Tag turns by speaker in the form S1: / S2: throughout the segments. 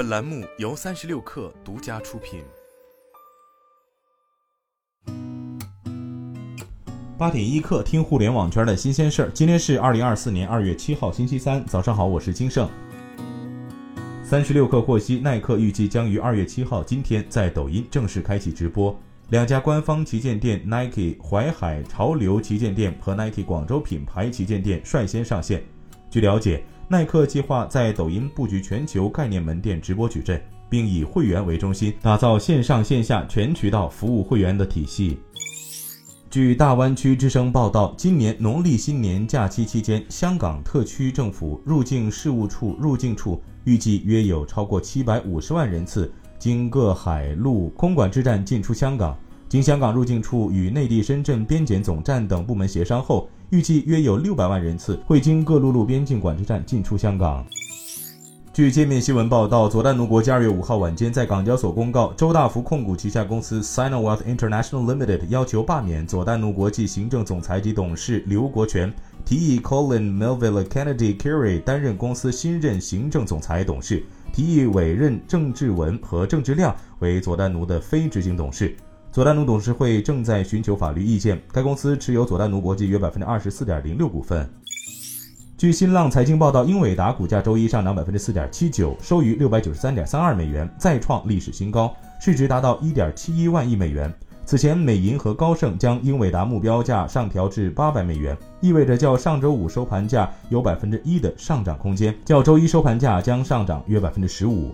S1: 本栏目由三十六氪独家出品。
S2: 八点一刻，听互联网圈的新鲜事儿。今天是二零二四年二月七号，星期三，早上好，我是金盛。三十六氪获悉，耐克预计将于二月七号今天在抖音正式开启直播。两家官方旗舰店 Nike 淮海潮流旗舰店和 Nike 广州品牌旗舰店率先上线。据了解，耐克计划在抖音布局全球概念门店直播矩阵，并以会员为中心，打造线上线下全渠道服务会员的体系。据大湾区之声报道，今年农历新年假期期间，香港特区政府入境事务处入境处预计约有超过七百五十万人次。经各海陆空管制站进出香港，经香港入境处与内地深圳边检总站等部门协商后，预计约有六百万人次会经各陆路边境管制站进出香港。据界面新闻报道，佐丹奴国际二月五号晚间在港交所公告，周大福控股旗下公司 Sinowealth International Limited 要求罢免佐丹奴国际行政总裁及董事刘国权，提议 Colin Melville Kennedy Carey 担任公司新任行政总裁董事。提议委任郑志文和郑志亮为佐丹奴的非执行董事。佐丹奴董事会正在寻求法律意见。该公司持有佐丹奴国际约百分之二十四点零六股份。据新浪财经报道，英伟达股价周一上涨百分之四点七九，收于六百九十三点三二美元，再创历史新高，市值达到一点七一万亿美元。此前，美银和高盛将英伟达目标价上调至八百美元，意味着较上周五收盘价有百分之一的上涨空间，较周一收盘价将上涨约百分之十五。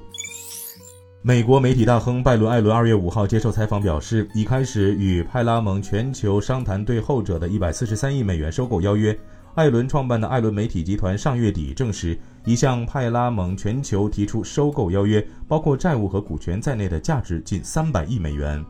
S2: 美国媒体大亨拜伦·艾伦二月五号接受采访表示，已开始与派拉蒙全球商谈对后者的一百四十三亿美元收购邀约。艾伦创办的艾伦媒体集团上月底证实，已向派拉蒙全球提出收购邀约，包括债务和股权在内的价值近三百亿美元。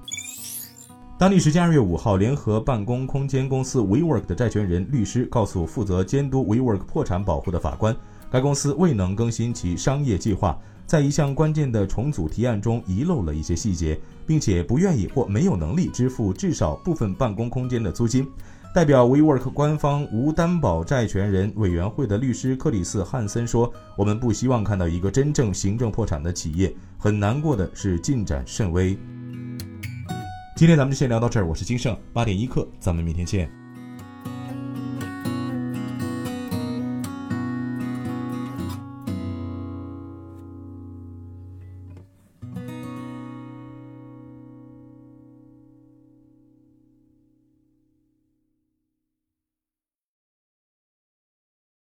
S2: 当地时间二月五号，联合办公空间公司 WeWork 的债权人律师告诉负责监督 WeWork 破产保护的法官，该公司未能更新其商业计划，在一项关键的重组提案中遗漏了一些细节，并且不愿意或没有能力支付至少部分办公空间的租金。代表 WeWork 官方无担保债权人委员会的律师克里斯·汉森说：“我们不希望看到一个真正行政破产的企业。很难过的是，进展甚微。”今天咱们就先聊到这儿，我是金盛八点一刻，咱们明天见。